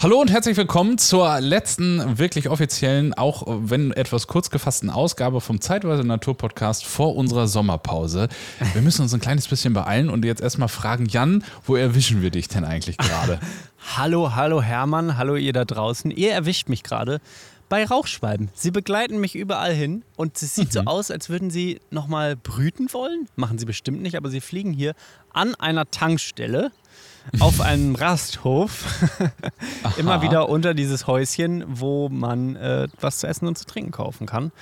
Hallo und herzlich willkommen zur letzten wirklich offiziellen, auch wenn etwas kurz gefassten Ausgabe vom Zeitweise Natur Podcast vor unserer Sommerpause. Wir müssen uns ein kleines bisschen beeilen und jetzt erstmal fragen, Jan, wo erwischen wir dich denn eigentlich gerade? hallo, hallo Hermann, hallo ihr da draußen. Ihr erwischt mich gerade bei Rauchschwalben. Sie begleiten mich überall hin und es sieht mhm. so aus, als würden sie nochmal brüten wollen. Machen sie bestimmt nicht, aber sie fliegen hier an einer Tankstelle auf einem Rasthof immer wieder unter dieses Häuschen, wo man äh, was zu essen und zu trinken kaufen kann.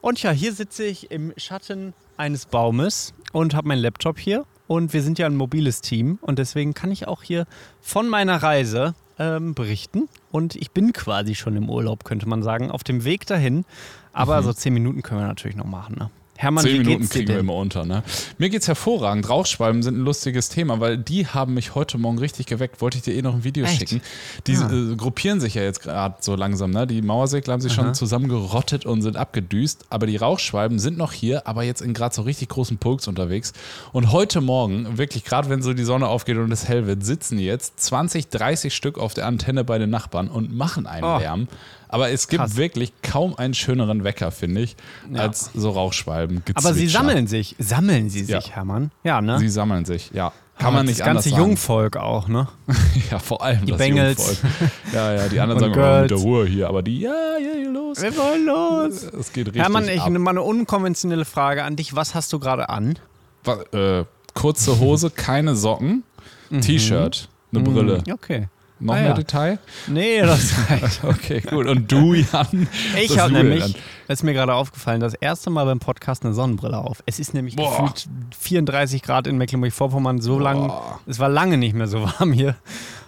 Und ja, hier sitze ich im Schatten eines Baumes und habe meinen Laptop hier. Und wir sind ja ein mobiles Team und deswegen kann ich auch hier von meiner Reise ähm, berichten. Und ich bin quasi schon im Urlaub, könnte man sagen, auf dem Weg dahin. Aber mhm. so zehn Minuten können wir natürlich noch machen. Ne? Hermann, Zehn Minuten kriegen wir immer unter. Ne? Mir geht's hervorragend. Rauchschwalben sind ein lustiges Thema, weil die haben mich heute Morgen richtig geweckt. Wollte ich dir eh noch ein Video Echt? schicken. Die ah. äh, gruppieren sich ja jetzt gerade so langsam. Ne? Die Mauersegler haben sich Aha. schon zusammengerottet und sind abgedüst. Aber die Rauchschwalben sind noch hier, aber jetzt in gerade so richtig großen Pulks unterwegs. Und heute Morgen, wirklich gerade wenn so die Sonne aufgeht und es hell wird, sitzen jetzt 20, 30 Stück auf der Antenne bei den Nachbarn und machen einen oh. Lärm. Aber es gibt Krass. wirklich kaum einen schöneren Wecker, finde ich, ja. als so Rauchschwalben. Aber sie sammeln sich. Sammeln sie sich, ja. Hermann? Ja, ne? Sie sammeln sich, ja. Kann man nicht das ganze sagen. Jungvolk auch, ne? ja, vor allem die das Bengals. Jungvolk. Ja, ja, die anderen sagen immer mit der Ruhe hier, aber die, ja, ja, los. Wir wollen los. Es geht richtig Hermann, ich ab. mal eine unkonventionelle Frage an dich. Was hast du gerade an? Was, äh, kurze Hose, keine Socken, mhm. T-Shirt, eine Brille. Mhm. Okay. Noch ah, mehr ja. Detail? Nee, das reicht. okay, gut. Und du, Jan? Ich habe nämlich, ist mir gerade aufgefallen, das erste Mal beim Podcast eine Sonnenbrille auf. Es ist nämlich Boah. gefühlt 34 Grad in Mecklenburg-Vorpommern. So lang, es war lange nicht mehr so warm hier.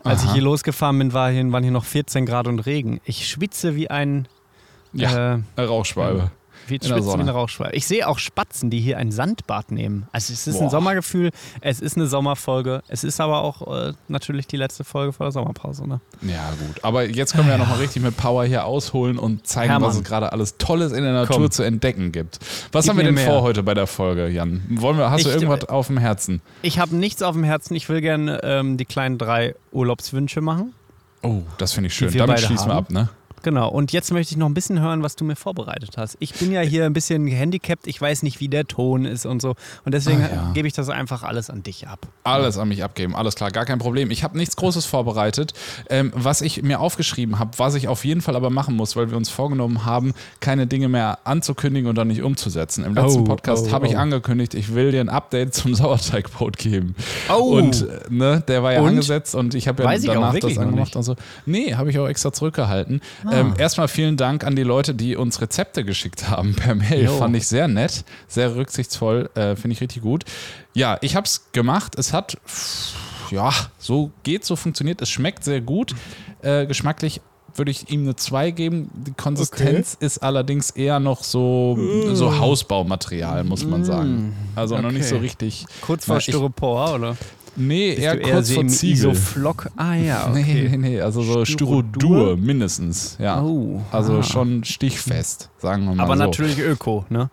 Als Aha. ich hier losgefahren bin, war hier, waren hier noch 14 Grad und Regen. Ich schwitze wie ein ja, äh, Rauchschwalbe. Wie schwitzt wie eine Rauchschwalbe. Ich sehe auch Spatzen, die hier ein Sandbad nehmen. Also es ist Boah. ein Sommergefühl, es ist eine Sommerfolge, es ist aber auch äh, natürlich die letzte Folge vor der Sommerpause. Ne? Ja gut, aber jetzt können wir ja nochmal richtig mit Power hier ausholen und zeigen, Hermann. was es gerade alles Tolles in der Natur Komm. zu entdecken gibt. Was Gib haben wir denn mehr. vor heute bei der Folge, Jan? Wollen wir, hast ich, du irgendwas auf dem Herzen? Ich habe nichts auf dem Herzen. Ich will gerne ähm, die kleinen drei Urlaubswünsche machen. Oh, das finde ich schön. Damit schließen wir ab, ne? Genau, und jetzt möchte ich noch ein bisschen hören, was du mir vorbereitet hast. Ich bin ja hier ein bisschen gehandicapt, ich weiß nicht, wie der Ton ist und so. Und deswegen ah, ja. gebe ich das einfach alles an dich ab. Alles an mich abgeben, alles klar, gar kein Problem. Ich habe nichts Großes vorbereitet. Ähm, was ich mir aufgeschrieben habe, was ich auf jeden Fall aber machen muss, weil wir uns vorgenommen haben, keine Dinge mehr anzukündigen und dann nicht umzusetzen. Im letzten oh, Podcast oh, habe ich oh. angekündigt, ich will dir ein Update zum Sauerteigbrot geben. Oh. Und ne, der war ja und? angesetzt und ich habe ja weiß danach das angemacht und so. Nee, habe ich auch extra zurückgehalten. Ah. Ähm, ah. erstmal vielen Dank an die Leute, die uns Rezepte geschickt haben per Mail. Jo. Fand ich sehr nett, sehr rücksichtsvoll, äh, finde ich richtig gut. Ja, ich habe es gemacht. Es hat, ja, so geht, so funktioniert. Es schmeckt sehr gut. Äh, geschmacklich würde ich ihm eine 2 geben. Die Konsistenz okay. ist allerdings eher noch so, mm. so Hausbaumaterial, muss man sagen. Also okay. noch nicht so richtig. Kurz vor Styropor, oder? Nee, eher, eher kurz vor Ziegel. Isoflock. Ah ja, okay. Nee, nee, nee, also so Styrodur mindestens, ja. Oh, also ah. schon stichfest, sagen wir mal Aber so. natürlich öko, ne?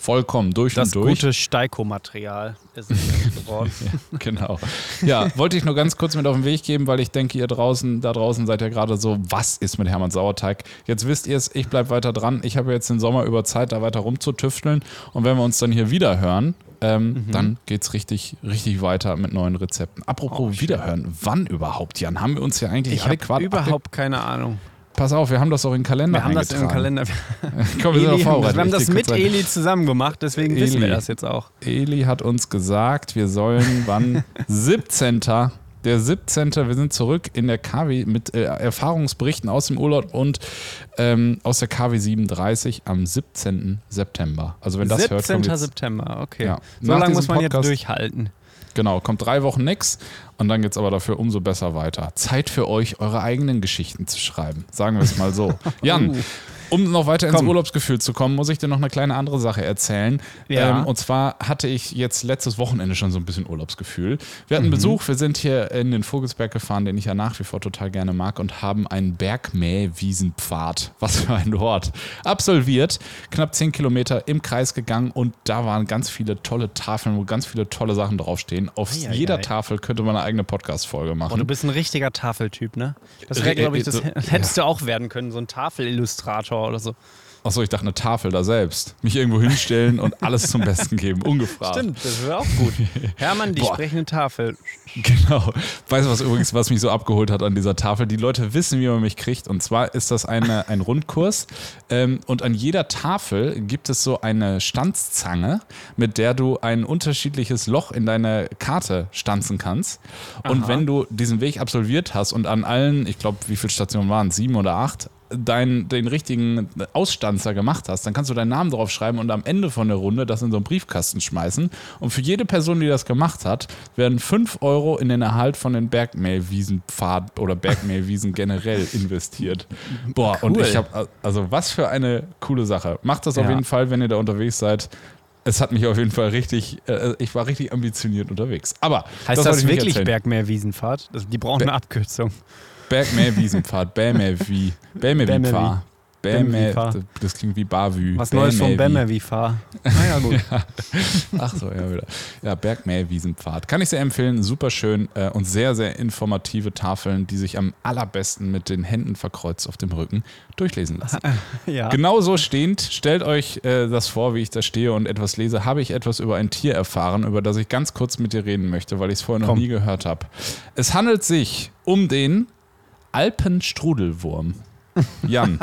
Vollkommen durch das und durch. Das gute Steiko-Material ist es geworden. ja, genau. Ja, wollte ich nur ganz kurz mit auf den Weg geben, weil ich denke, ihr draußen, da draußen seid ja gerade so, was ist mit Hermann Sauerteig? Jetzt wisst ihr es, ich bleibe weiter dran. Ich habe jetzt den Sommer über Zeit, da weiter rumzutüfteln. Und wenn wir uns dann hier wieder hören, ähm, mhm. dann geht es richtig, richtig weiter mit neuen Rezepten. Apropos oh, Wiederhören, wann überhaupt, Jan? Haben wir uns ja eigentlich ich adäquat. überhaupt keine Ahnung. Pass auf, wir haben das auch in den Kalender Wir haben das im Kalender. Komm, wir, Eli, wir haben das mit Eli zusammen gemacht, deswegen Eli, wissen wir das jetzt auch. Eli hat uns gesagt, wir sollen wann 17. Der 17. Wir sind zurück in der KW mit äh, Erfahrungsberichten aus dem Urlaub und ähm, aus der KW 37 am 17. September. Also wenn das 17. hört, 17. September, okay. Ja. So lange muss man Podcast, jetzt durchhalten. Genau, kommt drei Wochen nix und dann geht es aber dafür umso besser weiter. Zeit für euch, eure eigenen Geschichten zu schreiben. Sagen wir es mal so. Jan, Um noch weiter ins Urlaubsgefühl zu kommen, muss ich dir noch eine kleine andere Sache erzählen. Ja. Ähm, und zwar hatte ich jetzt letztes Wochenende schon so ein bisschen Urlaubsgefühl. Wir hatten mhm. Besuch, wir sind hier in den Vogelsberg gefahren, den ich ja nach wie vor total gerne mag, und haben einen Bergmähwiesenpfad, was für ein Wort, absolviert. Knapp 10 Kilometer im Kreis gegangen und da waren ganz viele tolle Tafeln, wo ganz viele tolle Sachen draufstehen. Auf ei, jeder ei. Tafel könnte man eine eigene Podcast-Folge machen. Und du bist ein richtiger Tafeltyp, ne? Das wäre, glaube ich, das hättest du auch werden können, so ein Tafelillustrator oder so. Achso, ich dachte eine Tafel da selbst. Mich irgendwo hinstellen und alles zum Besten geben, ungefragt. Stimmt, das wäre auch gut. Hermann, die Boah. sprechende Tafel. Genau. Weißt du was übrigens, was mich so abgeholt hat an dieser Tafel? Die Leute wissen, wie man mich kriegt. Und zwar ist das eine, ein Rundkurs. Ähm, und an jeder Tafel gibt es so eine Stanzzange, mit der du ein unterschiedliches Loch in deine Karte stanzen kannst. Und Aha. wenn du diesen Weg absolviert hast und an allen, ich glaube, wie viele Stationen waren es? Sieben oder acht, dein, den richtigen Ausstanzer gemacht hast, dann kannst du deinen Namen drauf schreiben und am Ende von der Runde das in so einen Briefkasten schmeißen. Und für jede Person, die das gemacht hat, werden 5 Euro in den Erhalt von den Bergmehlwiesenpfad oder Bergmehlwiesen generell investiert. Boah, cool. und ich habe, also was für eine coole Sache. Macht das ja. auf jeden Fall, wenn ihr da unterwegs seid. Es hat mich auf jeden Fall richtig, äh, ich war richtig ambitioniert unterwegs. Aber heißt das, das wirklich Bergmeerwiesenfahrt? Die brauchen eine Abkürzung. Bergmeer-Wiesenpfad, Bämer-Wie. Bämer-Wie-Fahr. Bämer, das klingt wie Bavü. Was Neues vom Bämer-Wie-Fahr. Naja, gut. ja. Ach so, ja, wieder. Ja, Bergmäh-Wiesenpfad. Kann ich sehr empfehlen. Super schön äh, und sehr, sehr informative Tafeln, die sich am allerbesten mit den Händen verkreuzt auf dem Rücken durchlesen lassen. ja. Genau so stehend, stellt euch äh, das vor, wie ich da stehe und etwas lese, habe ich etwas über ein Tier erfahren, über das ich ganz kurz mit dir reden möchte, weil ich es vorher noch Komm. nie gehört habe. Es handelt sich um den Alpenstrudelwurm. Jan,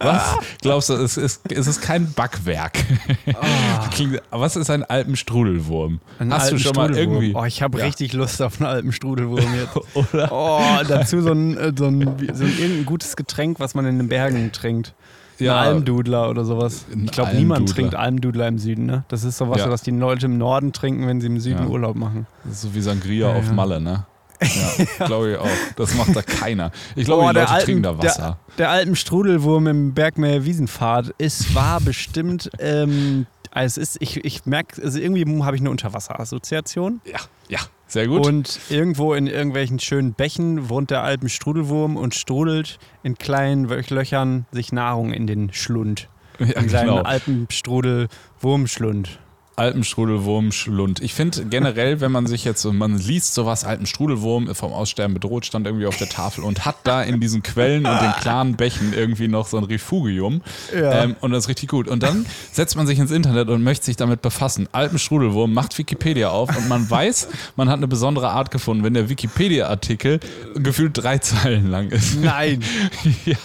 was glaubst du, es ist, es ist kein Backwerk. Oh. Was ist ein Alpenstrudelwurm? Ein Hast du schon mal irgendwie. Oh, ich habe ja. richtig Lust auf einen Alpenstrudelwurm jetzt. Oder? Oh, dazu so ein, äh, so, ein, so ein irgendein gutes Getränk, was man in den Bergen trinkt. Ja, ein Almdudler oder sowas. Ich glaube, niemand trinkt Almdudler im Süden, ne? Das ist sowas, ja. was die Leute im Norden trinken, wenn sie im Süden ja. Urlaub machen. Das ist so wie Sangria ja, auf Malle, ne? Ja, glaube ich auch. Das macht da keiner. Ich glaube, die Leute Alpen, trinken da Wasser. Der, der Alpenstrudelwurm im Bergmeer Wiesenpfad ist, war bestimmt, ähm, also es ist, ich, ich merke, also irgendwie habe ich eine Unterwasserassoziation. Ja, ja, sehr gut. Und irgendwo in irgendwelchen schönen Bächen wohnt der Alpenstrudelwurm und strudelt in kleinen Löchern sich Nahrung in den Schlund. Ja, in seinen genau. Alpenstrudel-Wurmschlund. Alpenstrudelwurm Schlund. Ich finde generell, wenn man sich jetzt, man liest sowas, Alpenstrudelwurm vom Aussterben bedroht, stand irgendwie auf der Tafel und hat da in diesen Quellen und den klaren Bächen irgendwie noch so ein Refugium. Ja. Ähm, und das ist richtig gut. Und dann setzt man sich ins Internet und möchte sich damit befassen. Alpenstrudelwurm macht Wikipedia auf und man weiß, man hat eine besondere Art gefunden, wenn der Wikipedia-Artikel gefühlt drei Zeilen lang ist. Nein. ja.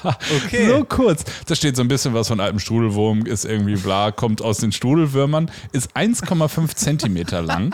Okay. So kurz. Da steht so ein bisschen was von Alpenstrudelwurm, ist irgendwie bla, kommt aus den Strudelwürmern, ist 1,5 Zentimeter lang.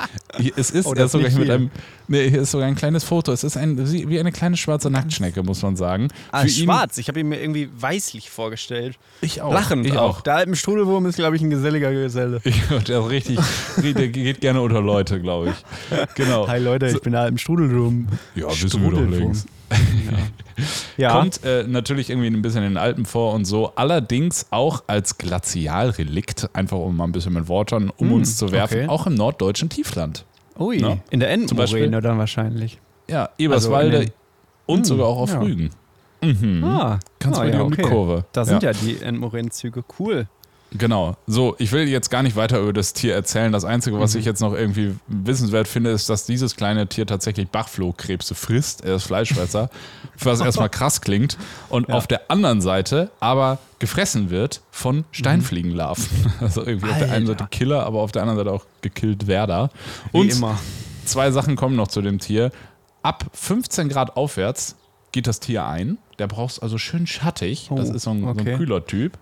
Es ist, oh, er ist sogar mit einem, nee, hier ist sogar ein kleines Foto. Es ist ein, wie eine kleine schwarze Nacktschnecke, muss man sagen. Ah, Für schwarz. ich habe ihn mir irgendwie weißlich vorgestellt. Ich auch. Lachend ich auch. Der alten Strudelwurm ist, glaube ich, ein geselliger Geselle. Ja, der ist richtig, der geht gerne unter Leute, glaube ich. Genau. Hi Leute, ich bin der alten Strudelwurm. Ja, wissen wir doch längst. Ja. Kommt äh, natürlich irgendwie ein bisschen in den Alpen vor und so. Allerdings auch als Glazialrelikt, einfach um mal ein bisschen mit Worten um mm, uns zu werfen, okay. auch im norddeutschen Tiefland. Ui, ne? in der Entenmoräne dann wahrscheinlich. Ja, Eberswalde also und mh, sogar auch auf ja. Rügen. Mhm. Ah, Kannst du ah, ja, die Kurve. Da sind ja, ja die Endmoränenzüge cool. Genau. So, ich will jetzt gar nicht weiter über das Tier erzählen. Das Einzige, was mhm. ich jetzt noch irgendwie wissenswert finde, ist, dass dieses kleine Tier tatsächlich Bachflohkrebse frisst. Er ist Fleischfresser, was erstmal krass klingt. Und ja. auf der anderen Seite aber gefressen wird von Steinfliegenlarven. Mhm. Also irgendwie Alter. auf der einen Seite Killer, aber auf der anderen Seite auch gekillt Werder. Und immer. zwei Sachen kommen noch zu dem Tier. Ab 15 Grad aufwärts geht das Tier ein. Der braucht es also schön schattig. Oh, das ist so ein, okay. so ein kühler Typ.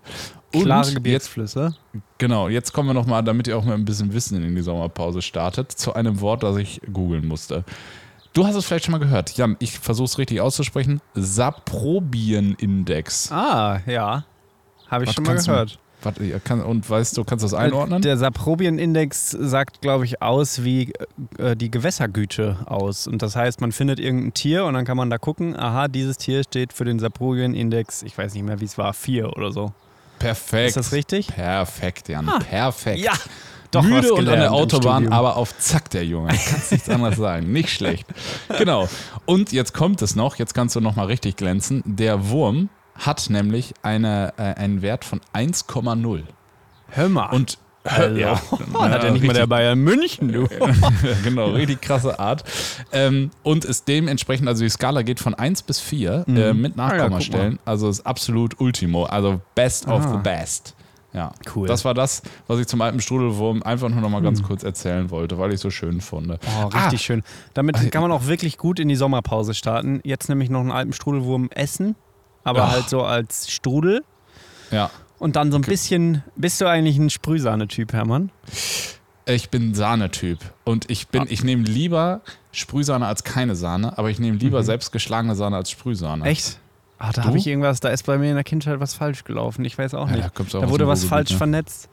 Klare Gebirgsflüsse. Jetzt, genau, jetzt kommen wir nochmal, damit ihr auch mal ein bisschen Wissen in die Sommerpause startet, zu einem Wort, das ich googeln musste. Du hast es vielleicht schon mal gehört. Jan, ich versuche es richtig auszusprechen. Saprobienindex. Ah, ja. Habe ich Was schon mal gehört. Kann, und weißt du, kannst du das einordnen? Der Saprobienindex sagt, glaube ich, aus, wie äh, die Gewässergüte aus. Und das heißt, man findet irgendein Tier und dann kann man da gucken, aha, dieses Tier steht für den Saprobienindex, ich weiß nicht mehr, wie es war, 4 oder so. Perfekt. Ist das richtig? Perfekt, Jan. Ah. Perfekt. Ja. Doch Müde und an der Autobahn, aber auf Zack, der Junge. Kannst nichts anderes sagen. Nicht schlecht. Genau. Und jetzt kommt es noch, jetzt kannst du noch mal richtig glänzen. Der Wurm hat nämlich eine, äh, einen Wert von 1,0. Hör mal. Und Hallo. Ja, hat ja nicht mal der Bayern München, du. genau, richtig krasse Art. Ähm, und ist dementsprechend, also die Skala geht von 1 bis 4 mhm. äh, mit Nachkommastellen. Ah, ja, also ist absolut Ultimo, also best Aha. of the best. Ja, cool. Das war das, was ich zum alten Strudelwurm einfach nur noch mal ganz mhm. kurz erzählen wollte, weil ich so schön fand. Oh, richtig ah. schön. Damit also, kann man auch wirklich gut in die Sommerpause starten. Jetzt nämlich noch einen alten Strudelwurm essen, aber oh. halt so als Strudel. Ja. Und dann so ein bisschen, bist du eigentlich ein Sprühsahne-Typ, Hermann? Ich bin Sahnetyp und ich bin, ah. ich nehme lieber Sprühsahne als keine Sahne, aber ich nehme lieber mhm. selbst geschlagene Sahne als Sprühsahne. Echt? Ah, da habe ich irgendwas, da ist bei mir in der Kindheit was falsch gelaufen. Ich weiß auch nicht. Ja, da, da wurde was falsch ne? vernetzt.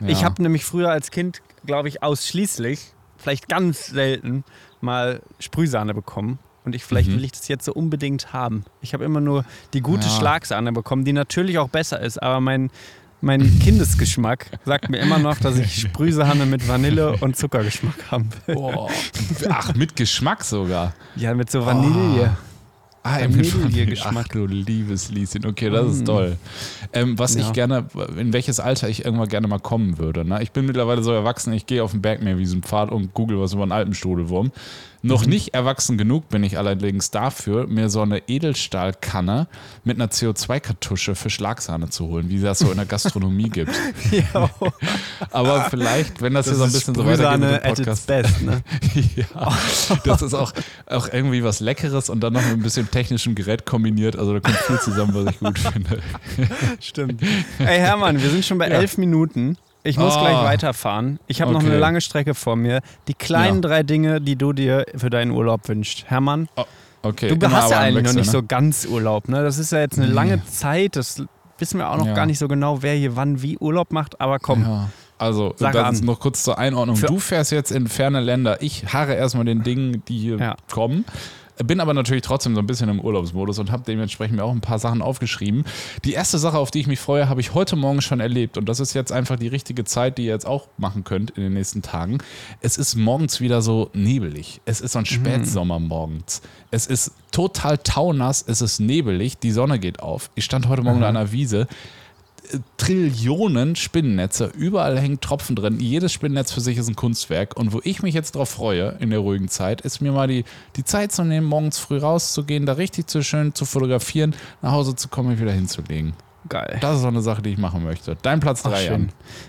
Ja. Ich habe nämlich früher als Kind, glaube ich, ausschließlich, vielleicht ganz selten, mal Sprühsahne bekommen. Und ich, vielleicht mhm. will ich das jetzt so unbedingt haben. Ich habe immer nur die gute ja. Schlagsahne bekommen, die natürlich auch besser ist, aber mein, mein Kindesgeschmack sagt mir immer noch, dass ich Sprühsahne mit Vanille und Zuckergeschmack haben will. Oh. Ach, mit Geschmack sogar? Ja, mit so Vanille. Oh. Ah, Vanillegeschmack. Ach du liebes Lieschen. Okay, das mm. ist toll. Ähm, was ja. ich gerne, in welches Alter ich irgendwann gerne mal kommen würde. Ne? Ich bin mittlerweile so erwachsen, ich gehe auf den Bergmeerwiesenpfad und google was über einen Alpenstrudelwurm. Noch mhm. nicht erwachsen genug bin ich allerdings dafür, mir so eine Edelstahlkanne mit einer CO2-Kartusche für Schlagsahne zu holen, wie das so in der Gastronomie gibt. Aber vielleicht, wenn das, das hier so ein bisschen so weitergeht mit dem Podcast. Best, ne? ja, das ist auch, auch irgendwie was Leckeres und dann noch ein bisschen technischem Gerät kombiniert. Also da kommt viel zusammen, was ich gut finde. Stimmt. Ey Hermann, wir sind schon bei ja. elf Minuten. Ich muss oh. gleich weiterfahren. Ich habe okay. noch eine lange Strecke vor mir. Die kleinen ja. drei Dinge, die du dir für deinen Urlaub wünschst. Hermann, oh. okay. du hast ja eigentlich Wechsel, noch nicht ne? so ganz Urlaub. Ne? Das ist ja jetzt eine lange Zeit. Das wissen wir auch noch gar nicht so genau, wer hier wann wie Urlaub macht. Aber komm. Also, Sag das ist noch kurz zur Einordnung. Für du fährst jetzt in ferne Länder. Ich harre erstmal den Dingen, die hier kommen. Bin aber natürlich trotzdem so ein bisschen im Urlaubsmodus und habe dementsprechend mir auch ein paar Sachen aufgeschrieben. Die erste Sache, auf die ich mich freue, habe ich heute Morgen schon erlebt und das ist jetzt einfach die richtige Zeit, die ihr jetzt auch machen könnt in den nächsten Tagen. Es ist morgens wieder so nebelig. Es ist so ein mhm. Spätsommer morgens. Es ist total taunass, es ist nebelig, die Sonne geht auf. Ich stand heute Morgen mhm. an einer Wiese. Trillionen Spinnennetze, überall hängen Tropfen drin. Jedes Spinnennetz für sich ist ein Kunstwerk. Und wo ich mich jetzt drauf freue, in der ruhigen Zeit, ist mir mal die, die Zeit zu nehmen, morgens früh rauszugehen, da richtig zu schön zu fotografieren, nach Hause zu kommen und wieder hinzulegen. Geil. Das ist auch eine Sache, die ich machen möchte. Dein Platz 3,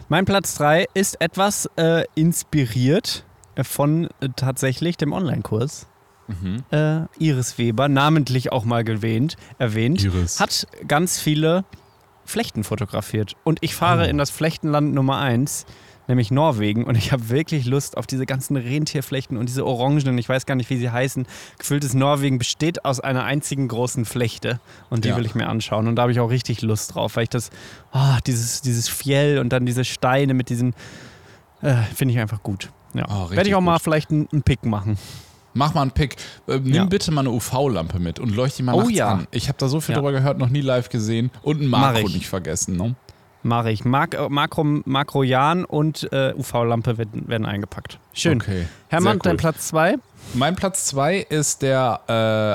Mein Platz 3 ist etwas äh, inspiriert von äh, tatsächlich dem Online-Kurs. Mhm. Äh, Iris Weber, namentlich auch mal gewähnt, erwähnt, Iris. hat ganz viele Flechten fotografiert. Und ich fahre oh. in das Flechtenland Nummer 1, nämlich Norwegen. Und ich habe wirklich Lust auf diese ganzen Rentierflechten und diese orangenen, ich weiß gar nicht, wie sie heißen. Gefülltes Norwegen besteht aus einer einzigen großen Flechte. Und die ja. will ich mir anschauen. Und da habe ich auch richtig Lust drauf, weil ich das, oh, dieses, dieses Fjell und dann diese Steine mit diesen, äh, finde ich einfach gut. Ja. Oh, Werde ich auch gut. mal vielleicht einen Pick machen. Mach mal einen Pick. Äh, nimm ja. bitte mal eine UV-Lampe mit und leuchte die mal oh, nachts ja. an. Ich habe da so viel ja. drüber gehört, noch nie live gesehen. Und ein Makro nicht vergessen. Ne? Mache ich. Mak äh, Makro, Makrojan und äh, UV-Lampe werden, werden, eingepackt. Schön. Okay. Hermann, cool. dein Platz 2? Mein Platz 2 ist der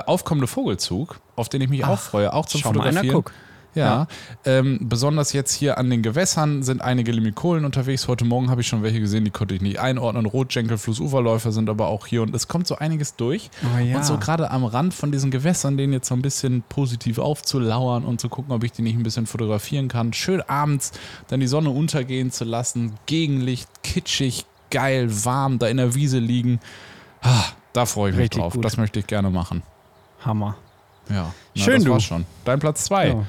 äh, aufkommende Vogelzug, auf den ich mich Ach, auch freue, auch zum schau Fotografieren. Mal einer, guck. Ja, ja. Ähm, besonders jetzt hier an den Gewässern sind einige Limikolen unterwegs. Heute Morgen habe ich schon welche gesehen, die konnte ich nicht einordnen. Rotschenkel, Flussuferläufer sind aber auch hier und es kommt so einiges durch. Oh ja. Und so gerade am Rand von diesen Gewässern, denen jetzt so ein bisschen positiv aufzulauern und zu gucken, ob ich die nicht ein bisschen fotografieren kann. Schön abends dann die Sonne untergehen zu lassen, Gegenlicht, kitschig, geil, warm, da in der Wiese liegen. Ah, da freue ich mich Richtig drauf. Gut. Das möchte ich gerne machen. Hammer. Ja, na, schön das du. War's schon. Dein Platz zwei. Ja.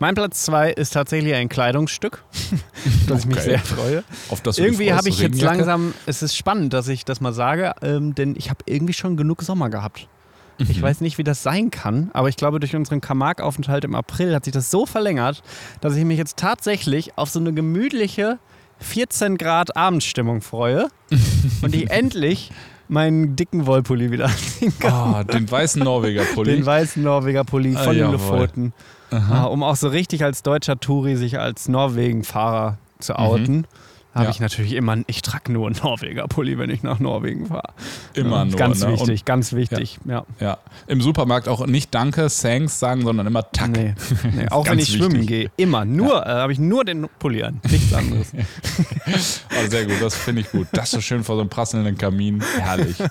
Mein Platz zwei ist tatsächlich ein Kleidungsstück, das ich mich sehr freue. Auf das irgendwie habe ich jetzt langsam, es ist spannend, dass ich das mal sage, ähm, denn ich habe irgendwie schon genug Sommer gehabt. Mhm. Ich weiß nicht, wie das sein kann, aber ich glaube, durch unseren Kamag-Aufenthalt im April hat sich das so verlängert, dass ich mich jetzt tatsächlich auf so eine gemütliche 14 Grad Abendstimmung freue und ich endlich meinen dicken Wollpulli wieder anziehen kann. Oh, den weißen Norweger Pulli. Den weißen Norweger Pulli von ah, den Lofoten. Ah, um auch so richtig als deutscher Touri sich als Norwegen-Fahrer zu outen. Mhm habe ja. ich natürlich immer, ich trage nur einen Norweger-Pulli, wenn ich nach Norwegen fahre. Immer ja, nur. Ganz ne? wichtig, Und, ganz wichtig, ja. ja. Im Supermarkt auch nicht Danke, Thanks sagen, sondern immer Tack. Nee, nee. auch wenn ich wichtig. schwimmen gehe, immer. Nur äh, habe ich nur den Pulli an, nichts anderes. oh, sehr gut, das finde ich gut. Das so schön vor so einem prasselnden Kamin, herrlich.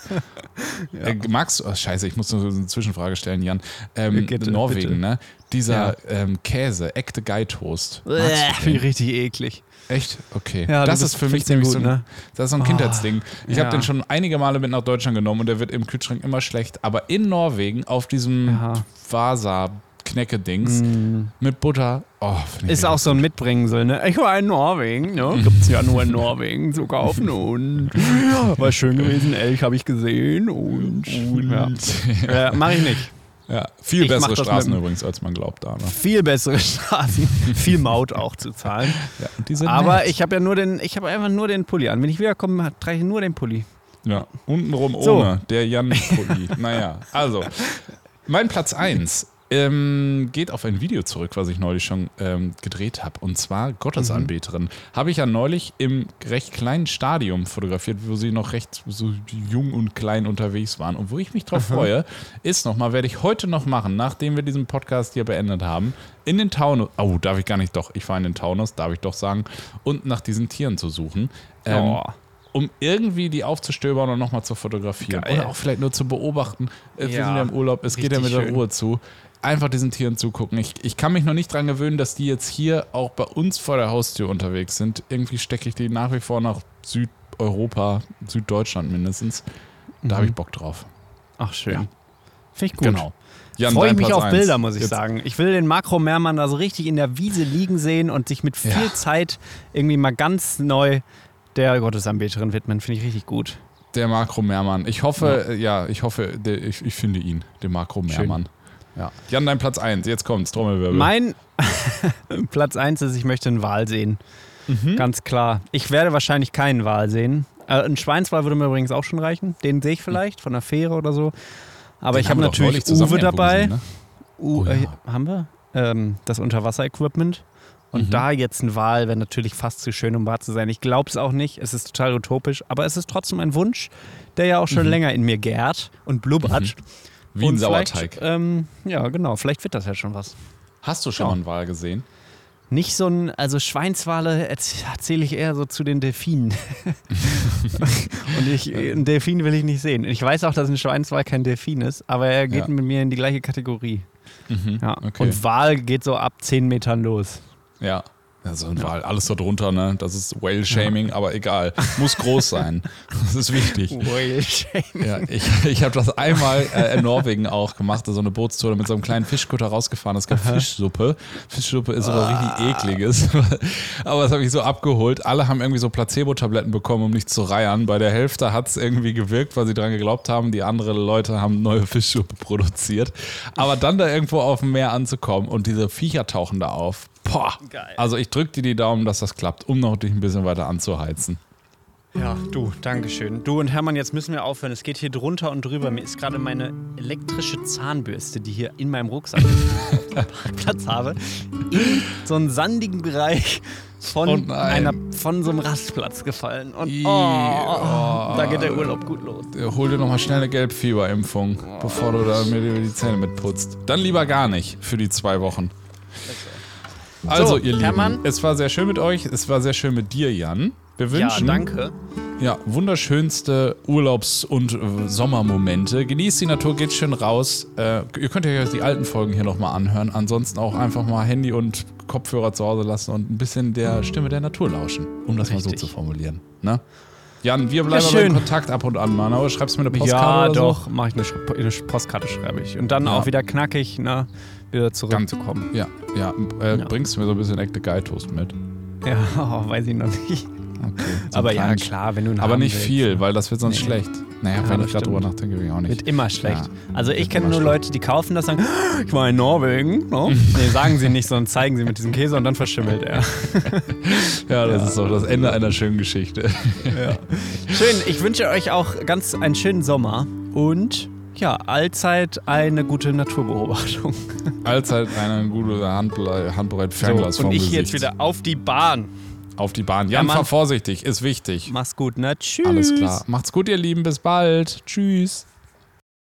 Äh, magst du, oh, scheiße, ich muss noch eine Zwischenfrage stellen, Jan. Ähm, bitte, Norwegen, bitte. ne? Dieser ähm, Käse, Ekte Guy Toast. Finde ich richtig eklig. Echt? Okay. Ja, das ist für mich nämlich gut, so ein, ne? das ist so ein oh, Kindheitsding. Ich ja. habe den schon einige Male mit nach Deutschland genommen und der wird im Kühlschrank immer schlecht. Aber in Norwegen auf diesem ja. Vasa Knecke-Dings mm. mit Butter. Oh, ist auch so ein Mitbringsel, ne? Ich war in Norwegen, ne? Gibt's ja nur in Norwegen zu kaufen und war schön gewesen. Elch habe ich gesehen und, und ja. äh, mache ich nicht. Ja, viel ich bessere Straßen übrigens, als man glaubt da. Ne? Viel bessere Straßen, viel Maut auch zu zahlen. Ja, Aber nett. ich habe ja nur den, ich habe einfach nur den Pulli an. Wenn ich wiederkomme, trage ich nur den Pulli. Ja, untenrum so. ohne, der Jan-Pulli. naja, also, mein Platz 1 ähm, geht auf ein Video zurück, was ich neulich schon ähm, gedreht habe. Und zwar Gottesanbeterin. Mhm. Habe ich ja neulich im recht kleinen Stadium fotografiert, wo sie noch recht so jung und klein unterwegs waren. Und wo ich mich drauf mhm. freue, ist nochmal, werde ich heute noch machen, nachdem wir diesen Podcast hier beendet haben, in den Taunus. Oh, darf ich gar nicht doch. Ich fahre in den Taunus, darf ich doch sagen. Und nach diesen Tieren zu suchen. Ähm, oh um irgendwie die aufzustöbern und nochmal zu fotografieren. Geil. Oder auch vielleicht nur zu beobachten. Äh, wir sind ja im Urlaub, es geht ja mit der schön. Ruhe zu einfach diesen Tieren zugucken. Ich, ich kann mich noch nicht daran gewöhnen, dass die jetzt hier auch bei uns vor der Haustür unterwegs sind. Irgendwie stecke ich die nach wie vor nach Südeuropa, Süddeutschland mindestens. Da mhm. habe ich Bock drauf. Ach, schön. Ja. Finde ich gut. Genau. Jan, Freue ich mich auf Bilder, muss ich Jetzt. sagen. Ich will den Makro Mehrmann da so richtig in der Wiese liegen sehen und sich mit viel ja. Zeit irgendwie mal ganz neu der Gottesanbeterin widmen. Finde ich richtig gut. Der Makro Mehrmann. Ich hoffe, ja, ja ich hoffe, der, ich, ich finde ihn, den Makro Mehrmann. Schön. Ja. Jan, dein Platz 1, jetzt kommt's, Trommelwirbel. Mein Platz 1 ist, ich möchte einen Wal sehen. Mhm. Ganz klar. Ich werde wahrscheinlich keinen Wal sehen. Äh, ein Schweinswal würde mir übrigens auch schon reichen. Den sehe ich vielleicht von der Fähre oder so. Aber Den ich habe natürlich Uwe dabei. Gesehen, ne? Oh, ja. äh, haben wir? Ähm, das Unterwasser-Equipment. Und mhm. da jetzt ein Wal wäre natürlich fast zu schön, um wahr zu sein. Ich glaube es auch nicht. Es ist total utopisch. Aber es ist trotzdem ein Wunsch, der ja auch schon mhm. länger in mir gärt und blubbert. Mhm. Wie ein Sauerteig. Ähm, ja, genau. Vielleicht wird das ja schon was. Hast du schon ja. mal einen Wal gesehen? Nicht so ein, also Schweinswale erzähle ich eher so zu den Delfinen. und ich, einen Delfin will ich nicht sehen. Ich weiß auch, dass ein Schweinswal kein Delfin ist, aber er geht ja. mit mir in die gleiche Kategorie. Mhm, ja. Okay. Und Wal geht so ab 10 Metern los. Ja. Also ja. Wal, alles da drunter, ne? Das ist Whale-Shaming, ja. aber egal. Muss groß sein. Das ist wichtig. Whale-Shaming. Ja, ich ich habe das einmal äh, in Norwegen auch gemacht, so eine Bootstour mit so einem kleinen Fischkutter rausgefahren. Es gab Fischsuppe. Fischsuppe ist aber ah. richtig ekliges. aber das habe ich so abgeholt. Alle haben irgendwie so Placebo-Tabletten bekommen, um nicht zu reiern. Bei der Hälfte hat es irgendwie gewirkt, weil sie daran geglaubt haben. Die anderen Leute haben neue Fischsuppe produziert. Aber dann da irgendwo auf dem Meer anzukommen und diese Viecher tauchen da auf. Boah. Geil. Also ich drücke dir die Daumen, dass das klappt, um noch dich ein bisschen weiter anzuheizen. Ja, du, Dankeschön. Du und Hermann, jetzt müssen wir aufhören. Es geht hier drunter und drüber. Mir ist gerade meine elektrische Zahnbürste, die hier in meinem Rucksack auf Parkplatz habe, in so einen sandigen Bereich von, oh einer, von so einem Rastplatz gefallen. Und oh, oh, da geht der Urlaub gut los. Hol dir nochmal schnell eine Gelbfieberimpfung, oh, bevor du da mir die Zähne mitputzt. Dann lieber gar nicht für die zwei Wochen. Also, so, ihr Lieben, Hermann. es war sehr schön mit euch. Es war sehr schön mit dir, Jan. Wir wünschen. Ja, danke. Ja, wunderschönste Urlaubs- und äh, Sommermomente. Genießt die Natur, geht schön raus. Äh, ihr könnt euch die alten Folgen hier nochmal anhören. Ansonsten auch einfach mal Handy und Kopfhörer zu Hause lassen und ein bisschen der Stimme der Natur lauschen, um das Richtig. mal so zu formulieren. Ne? Jan, wir bleiben ja, aber in Kontakt ab und an mal. Ne? Schreibst du mir eine Postkarte? Ja, oder doch, so? mache ich eine, eine, Postkarte, schreibe ich. Und dann ja. auch wieder knackig, ne? Wieder zurückzukommen. ja, ja, äh, ja. Bringst du mir so ein bisschen Echte Guy Toast mit? Ja, oh, weiß ich noch nicht. Okay, aber ja, klar, wenn du einen Aber nicht willst, viel, weil das wird sonst nee. schlecht. Naja, ja, wenn ich darüber nachdenke, will ich auch nicht. Wird immer schlecht. Ja, also ich kenne nur schlecht. Leute, die kaufen das, sagen, ich war in Norwegen. No? nee, sagen sie nicht, sondern zeigen sie mit diesem Käse und dann verschimmelt er. ja, das ja. ist doch das Ende einer schönen Geschichte. Schön, ich wünsche euch auch ganz einen schönen Sommer und ja, allzeit eine gute Naturbeobachtung. Allzeit eine gute Handbereit, Handbereit Fernglas so, Und ich jetzt wieder auf die Bahn. Auf die Bahn. Jan, ja, fahr vorsichtig, ist wichtig. Mach's gut, ne? Tschüss. Alles klar. Macht's gut, ihr Lieben. Bis bald. Tschüss.